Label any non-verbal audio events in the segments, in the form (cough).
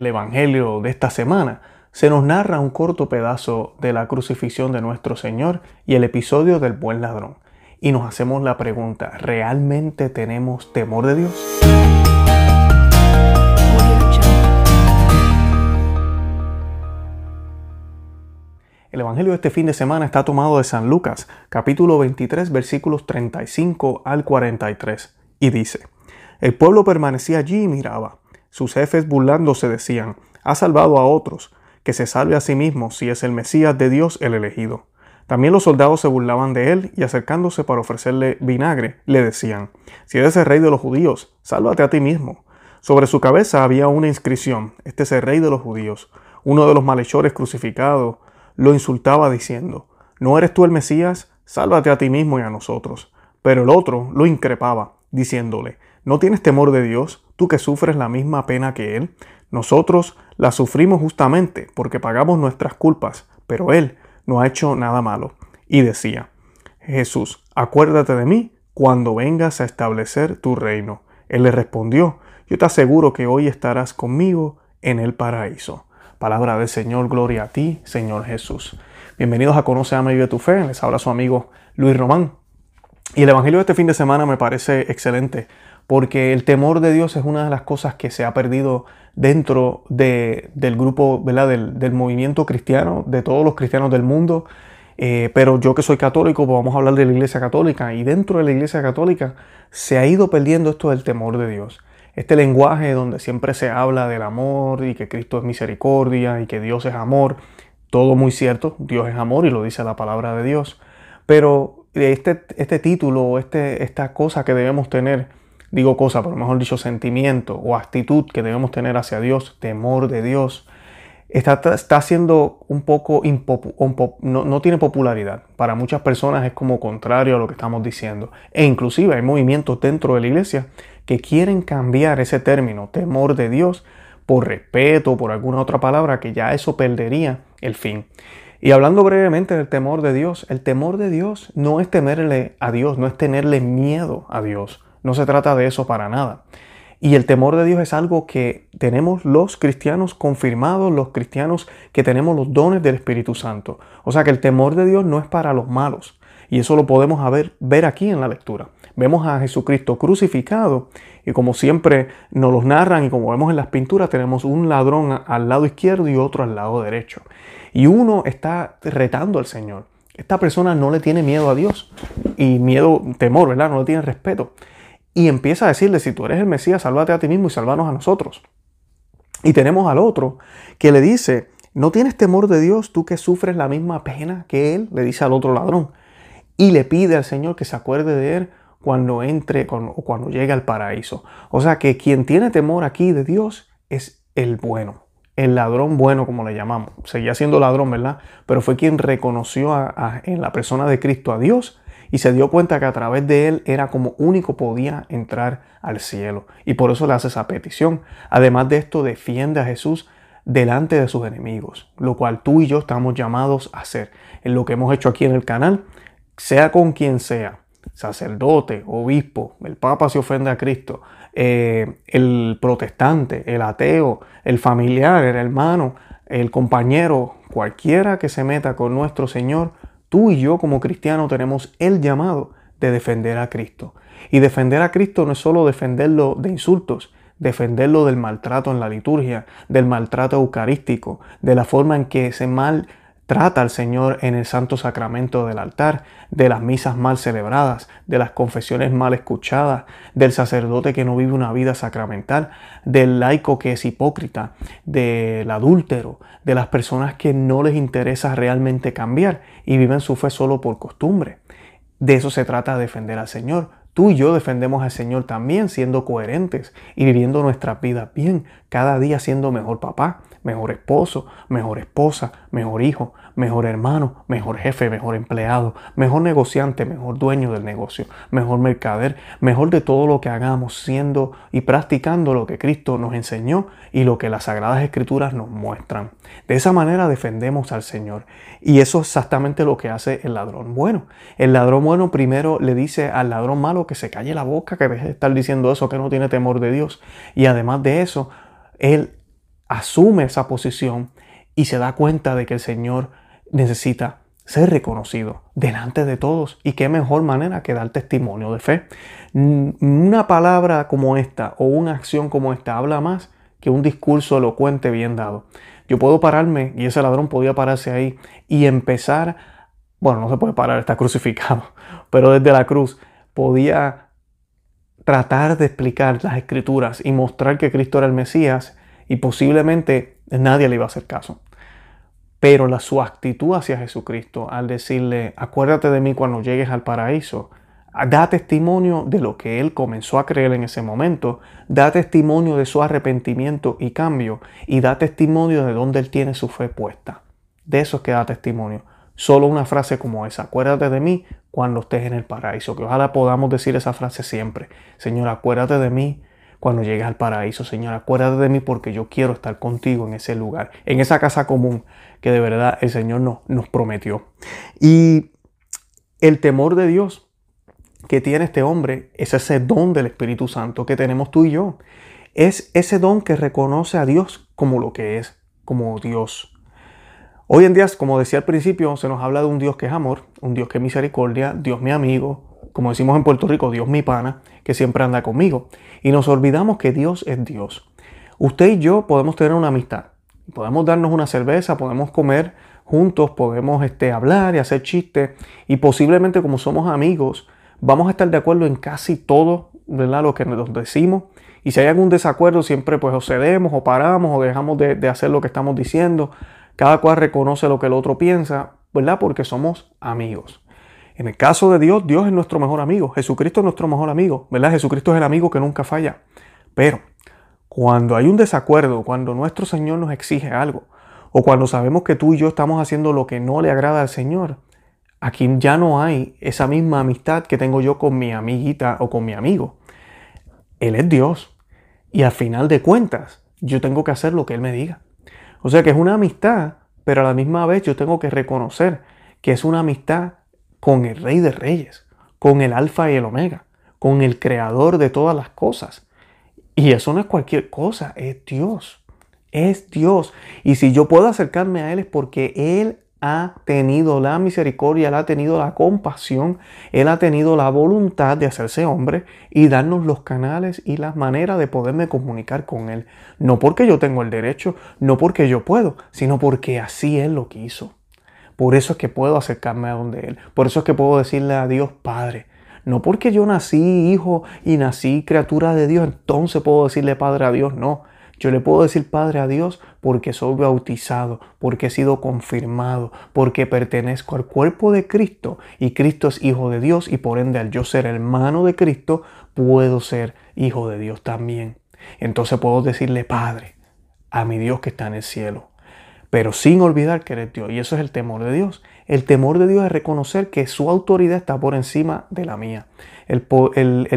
el Evangelio de esta semana se nos narra un corto pedazo de la crucifixión de nuestro Señor y el episodio del buen ladrón. Y nos hacemos la pregunta, ¿realmente tenemos temor de Dios? El Evangelio de este fin de semana está tomado de San Lucas, capítulo 23, versículos 35 al 43, y dice, El pueblo permanecía allí y miraba. Sus jefes burlándose decían, ha salvado a otros, que se salve a sí mismo si es el Mesías de Dios el elegido. También los soldados se burlaban de él y acercándose para ofrecerle vinagre, le decían, si eres el rey de los judíos, sálvate a ti mismo. Sobre su cabeza había una inscripción, este es el rey de los judíos. Uno de los malhechores crucificados lo insultaba diciendo, ¿no eres tú el Mesías? Sálvate a ti mismo y a nosotros. Pero el otro lo increpaba, diciéndole, ¿no tienes temor de Dios? tú que sufres la misma pena que Él, nosotros la sufrimos justamente porque pagamos nuestras culpas, pero Él no ha hecho nada malo. Y decía, Jesús, acuérdate de mí cuando vengas a establecer tu reino. Él le respondió, yo te aseguro que hoy estarás conmigo en el paraíso. Palabra del Señor, gloria a ti, Señor Jesús. Bienvenidos a Conoce, a y de tu Fe. Les habla su amigo Luis Román. Y el Evangelio de este fin de semana me parece excelente porque el temor de Dios es una de las cosas que se ha perdido dentro del grupo, ¿verdad? Del, movimiento cristiano, de todos los cristianos del mundo. Eh, pero yo que soy católico, pues vamos a hablar de la Iglesia Católica. Y dentro de la Iglesia Católica se ha ido perdiendo esto del temor de Dios. Este lenguaje donde siempre se habla del amor y que Cristo es misericordia y que Dios es amor. Todo muy cierto, Dios es amor y lo dice la palabra de Dios. Pero este, este título, este, esta cosa que debemos tener digo cosa, pero mejor dicho sentimiento o actitud que debemos tener hacia Dios, temor de Dios, está, está siendo un poco, no, no, tiene popularidad. Para muchas personas es como contrario a lo que estamos diciendo. E inclusive hay movimientos dentro de la iglesia que quieren cambiar ese término, temor de Dios, por respeto por alguna otra palabra, que ya eso perdería el fin. Y hablando brevemente del temor de Dios, el temor de Dios no es temerle a Dios, no es tenerle miedo a Dios. No se trata de eso para nada. Y el temor de Dios es algo que tenemos los cristianos confirmados, los cristianos que tenemos los dones del Espíritu Santo. O sea que el temor de Dios no es para los malos. Y eso lo podemos ver, aquí en la lectura. Vemos a Jesucristo crucificado y como siempre nos los narran y como vemos en las pinturas tenemos un ladrón al lado izquierdo y otro al lado derecho. Y uno está retando al Señor. Esta persona no le tiene miedo a Dios y miedo, temor, ¿verdad? No le tiene respeto y empieza a decirle, si tú eres el Mesías, sálvate a ti mismo y sálvanos a nosotros. Y tenemos al otro que le dice, ¿no tienes temor de Dios tú que sufres la misma pena que Él? Le dice al otro ladrón. Y le pide al Señor que se acuerde de Él cuando entre o cuando llegue al paraíso. O sea que quien tiene temor aquí de Dios es el bueno, el ladrón bueno como le llamamos. Seguía siendo ladrón, ¿verdad? Pero fue quien reconoció en la persona de Cristo a Dios y se dio cuenta que a través de él era como único podía entrar al cielo. Y por eso le hace esa petición. Además de esto, defiende a Jesús delante de sus enemigos, lo cual tú y yo estamos llamados a hacer. En lo que hemos hecho aquí en el canal, sea con quien sea, sacerdote, obispo, el papa se ofende a Cristo, eh, el protestante, el ateo, el familiar, el hermano, el compañero, cualquiera que se meta con nuestro Señor, Tú y yo como cristianos tenemos el llamado de defender a Cristo. Y defender a Cristo no es solo defenderlo de insultos, defenderlo del maltrato en la liturgia, del maltrato eucarístico, de la forma en que ese mal trata al Señor en el santo sacramento del altar, de las misas mal celebradas, de las confesiones mal escuchadas, del sacerdote que no vive una vida sacramental, del laico que es hipócrita, del adúltero, de las personas que no les interesa realmente cambiar y viven su fe solo por costumbre. De eso se trata defender al Señor. Tú y yo defendemos al Señor también siendo coherentes y viviendo nuestras vidas bien, cada día siendo mejor papá, mejor esposo, mejor esposa, mejor hijo, mejor hermano, mejor jefe, mejor empleado, mejor negociante, mejor dueño del negocio, mejor mercader, mejor de todo lo que hagamos, siendo y practicando lo que Cristo nos enseñó y lo que las Sagradas Escrituras nos muestran. De esa manera defendemos al Señor. Y eso es exactamente lo que hace el ladrón bueno. El ladrón bueno primero le dice al ladrón malo que se calle la boca, que deje de estar diciendo eso, que no tiene temor de Dios. Y además de eso, él asume esa posición y se da cuenta de que el Señor necesita ser reconocido delante de todos. Y qué mejor manera que dar testimonio de fe. Una palabra como esta o una acción como esta habla más que un discurso elocuente bien dado. Yo puedo pararme, y ese ladrón podía pararse ahí y empezar, bueno, no se puede parar, está (laughs) crucificado, pero desde la cruz podía tratar de explicar las escrituras y mostrar que Cristo era el Mesías y posiblemente nadie le iba a hacer caso. Pero la, su actitud hacia Jesucristo al decirle, acuérdate de mí cuando llegues al paraíso, da testimonio de lo que él comenzó a creer en ese momento, da testimonio de su arrepentimiento y cambio, y da testimonio de dónde él tiene su fe puesta. De eso es que da testimonio. Solo una frase como esa, acuérdate de mí cuando estés en el paraíso, que ojalá podamos decir esa frase siempre. Señor, acuérdate de mí cuando llegues al paraíso, Señor, acuérdate de mí porque yo quiero estar contigo en ese lugar, en esa casa común que de verdad el Señor nos, prometió. Y el temor de Dios que tiene este hombre es ese don del Espíritu Santo que tenemos tú y yo. Es ese don que reconoce a Dios como lo que es, como Dios. Hoy en día, como decía al principio, se nos habla de un Dios que es amor, un Dios que es misericordia, Dios mi amigo, como decimos en Puerto Rico, Dios mi pana, que siempre anda conmigo. Y nos olvidamos que Dios es Dios. Usted y yo podemos tener una amistad, podemos darnos una cerveza, podemos comer juntos, podemos este, hablar y hacer chistes, y posiblemente como somos amigos, vamos a estar de acuerdo en casi todo, ¿verdad? Lo que nos decimos. Y si hay algún desacuerdo, siempre pues o cedemos o paramos o dejamos de, de hacer lo que estamos diciendo. Cada cual reconoce lo que el otro piensa, ¿verdad? Porque somos amigos. En el caso de Dios, Dios es nuestro mejor amigo. Jesucristo es nuestro mejor amigo, ¿verdad? Jesucristo es el amigo que nunca falla. Pero cuando hay un desacuerdo, cuando nuestro Señor nos exige algo, o cuando sabemos que tú y yo estamos haciendo lo que no le agrada al Señor, Aquí ya no hay esa misma amistad que tengo yo con mi amiguita o con mi amigo. Él es Dios. Y al final de cuentas, yo tengo que hacer lo que Él me diga. O sea que es una amistad, pero a la misma vez yo tengo que reconocer que es una amistad con el Rey de Reyes, con el Alfa y el Omega, con el Creador de todas las cosas. Y eso no es cualquier cosa, es Dios. Es Dios. Y si yo puedo acercarme a Él es porque Él ha tenido la misericordia, Él ha tenido la compasión, Él ha tenido la voluntad de hacerse hombre y darnos los canales y las maneras de poderme comunicar con Él. No porque yo tengo el derecho, no porque yo puedo, sino porque así Él lo quiso. Por eso es que puedo acercarme a donde Él. Por eso es que puedo decirle a Dios Padre. No porque yo nací hijo y nací criatura de Dios, entonces puedo decirle Padre a Dios, no. Yo le puedo decir Padre a Dios porque soy bautizado, porque he sido confirmado, porque pertenezco al cuerpo de Cristo y Cristo es hijo de Dios y por ende al yo ser hermano de Cristo puedo ser hijo de Dios también. Entonces puedo decirle Padre a mi Dios que está en el cielo, pero sin olvidar que eres Dios y eso es el temor de Dios. El temor de Dios es reconocer que su autoridad está por encima de la mía. El,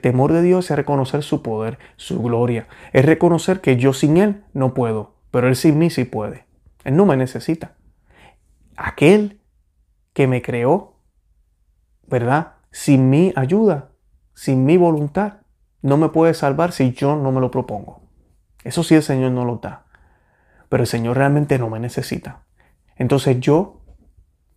temor de Dios es reconocer su poder, su gloria. Es reconocer que yo sin Él no puedo, pero Él sin mí sí puede. Él no me necesita. Aquel que me creó, ¿verdad? Sin mi ayuda, sin mi voluntad, no me puede salvar si yo no me lo propongo. Eso sí el Señor no lo da. Pero el Señor realmente no me necesita. Entonces yo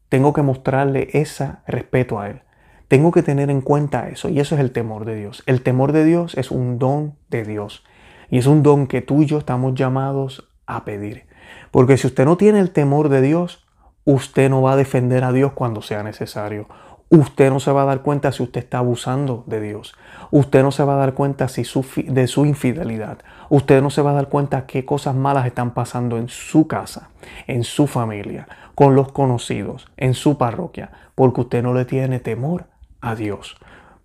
tengo que mostrarle ese respeto a Él. Tengo que tener en cuenta eso y eso es el temor de Dios. El temor de Dios es un don de Dios y es un don que tú y yo estamos llamados a pedir. Porque si usted no tiene el temor de Dios, usted no va a defender a Dios cuando sea necesario. Usted no se va a dar cuenta si usted está abusando de Dios. Usted no se va a dar cuenta si de su infidelidad. Usted no se va a dar cuenta qué cosas malas están pasando en su casa, en su familia, con los conocidos, en su parroquia, porque usted no le tiene temor a Dios.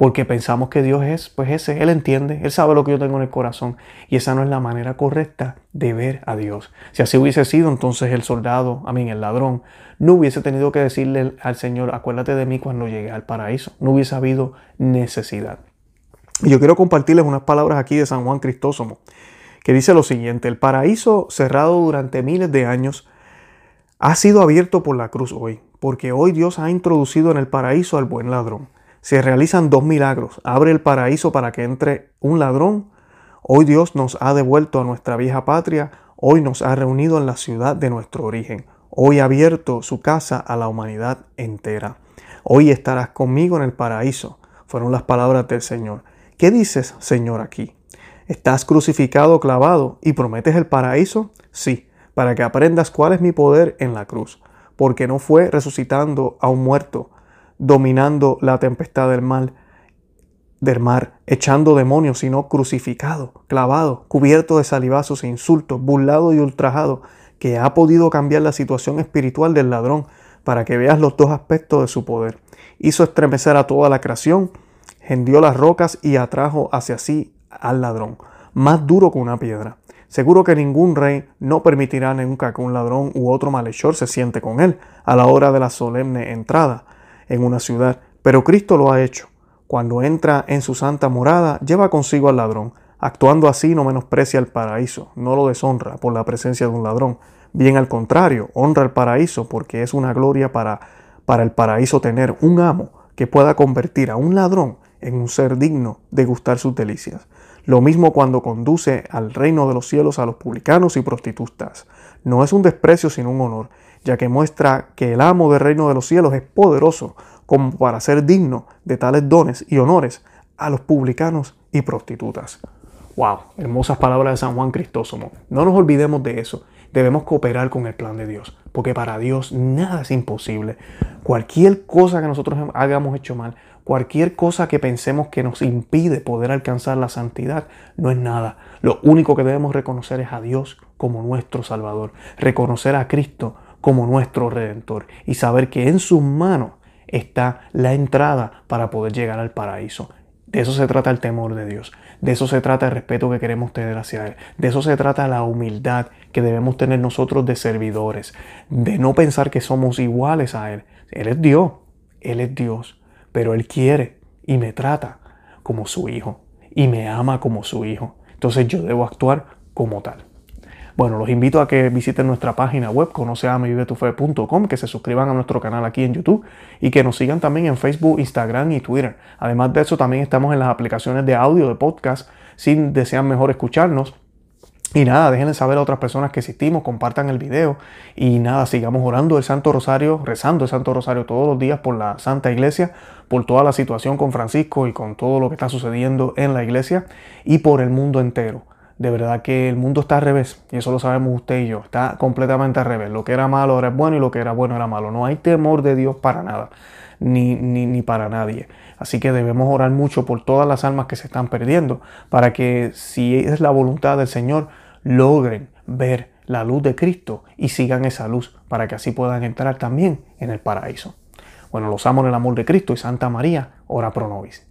Porque pensamos que Dios es, pues ese, Él entiende, Él sabe lo que yo tengo en el corazón. Y esa no es la manera correcta de ver a Dios. Si así hubiese sido, entonces el soldado, a mí, el ladrón, no hubiese tenido que decirle al Señor, acuérdate de mí cuando llegue al paraíso. No hubiese habido necesidad. Y yo quiero compartirles unas palabras aquí de San Juan Cristóstomo, que dice lo siguiente, el paraíso cerrado durante miles de años ha sido abierto por la cruz hoy, porque hoy Dios ha introducido en el paraíso al buen ladrón se realizan dos milagros. Abre el paraíso para que entre un ladrón. Hoy Dios nos ha devuelto a nuestra vieja patria. hoy nos ha reunido en la ciudad de nuestro origen. Hoy ha abierto su casa a la humanidad entera. Hoy estarás conmigo en el paraíso. Fueron las palabras del Señor. ¿Qué dices, Señor, aquí? ¿Estás crucificado, clavado y prometes el paraíso? Sí, para que aprendas cuál es mi poder en la cruz, porque no fue resucitando a un muerto, dominando la tempestad del mal, del mar, echando demonios, sino crucificado, clavado, cubierto de salivazos e insultos, burlado y ultrajado, que ha podido cambiar la situación espiritual del ladrón para que veas los dos aspectos de su poder. Hizo estremecer a toda la creación, hendió las rocas y atrajo hacia sí al ladrón, más duro que una piedra. Seguro que ningún rey no permitirá nunca que un ladrón u otro malhechor se siente con él a la hora de la solemne entrada en una ciudad, pero Cristo lo ha hecho. Cuando entra en su santa morada, lleva consigo al ladrón. Actuando así no menosprecia el paraíso, no lo deshonra por la presencia de un ladrón. Bien al contrario, honra el paraíso porque es una gloria para, para el paraíso tener un amo que pueda convertir a un ladrón en un ser digno de gustar sus delicias. Lo mismo cuando conduce al reino de los cielos a los publicanos y prostitutas. No es un desprecio sino un honor, ya que muestra que el amo del reino de los cielos es poderoso como para ser digno de tales dones y honores a los publicanos y prostitutas. Wow, hermosas palabras de San Juan Cristóstomo. No nos olvidemos de eso. Debemos cooperar con el plan de Dios, porque para Dios nada es imposible. Cualquier cosa que nosotros hagamos hecho mal, cualquier cosa que pensemos que nos impide poder alcanzar la santidad, no es nada. Lo único que debemos reconocer es a Dios como nuestro Salvador, reconocer a Cristo como nuestro Redentor y saber que en sus manos está la entrada para poder llegar al paraíso. De eso se trata el temor de Dios. De eso se trata el respeto que queremos tener hacia Él. De eso se trata la humildad que debemos tener nosotros de servidores. De no pensar que somos iguales a Él. Él es Dios. Él es Dios. Pero Él quiere y me trata como su hijo. Y me ama como su hijo. Entonces yo debo actuar como tal. Bueno, los invito a que visiten nuestra página web conoceamevivetufe.com, que se suscriban a nuestro canal aquí en YouTube y que nos sigan también en Facebook, Instagram y Twitter. Además de eso, también estamos en las aplicaciones de audio de podcast si desean mejor escucharnos. Y nada, déjenle saber a otras personas que existimos, compartan el video y nada, sigamos orando el Santo Rosario, rezando el Santo Rosario todos los días por la Santa Iglesia, por toda la situación con Francisco y con todo lo que está sucediendo en la Iglesia y por el mundo entero de verdad que el mundo está al revés, y eso lo sabemos usted y yo, está completamente al revés. Lo que era malo era bueno y lo que era bueno era malo. No hay temor de Dios para nada, ni, ni, ni para nadie. Así que debemos orar mucho por todas las almas que se están perdiendo, para que si es la voluntad del Señor, logren ver la luz de Cristo y sigan esa luz, para que así puedan entrar también en el paraíso. Bueno, los amo en el amor de Cristo y Santa María, ora pro nobis.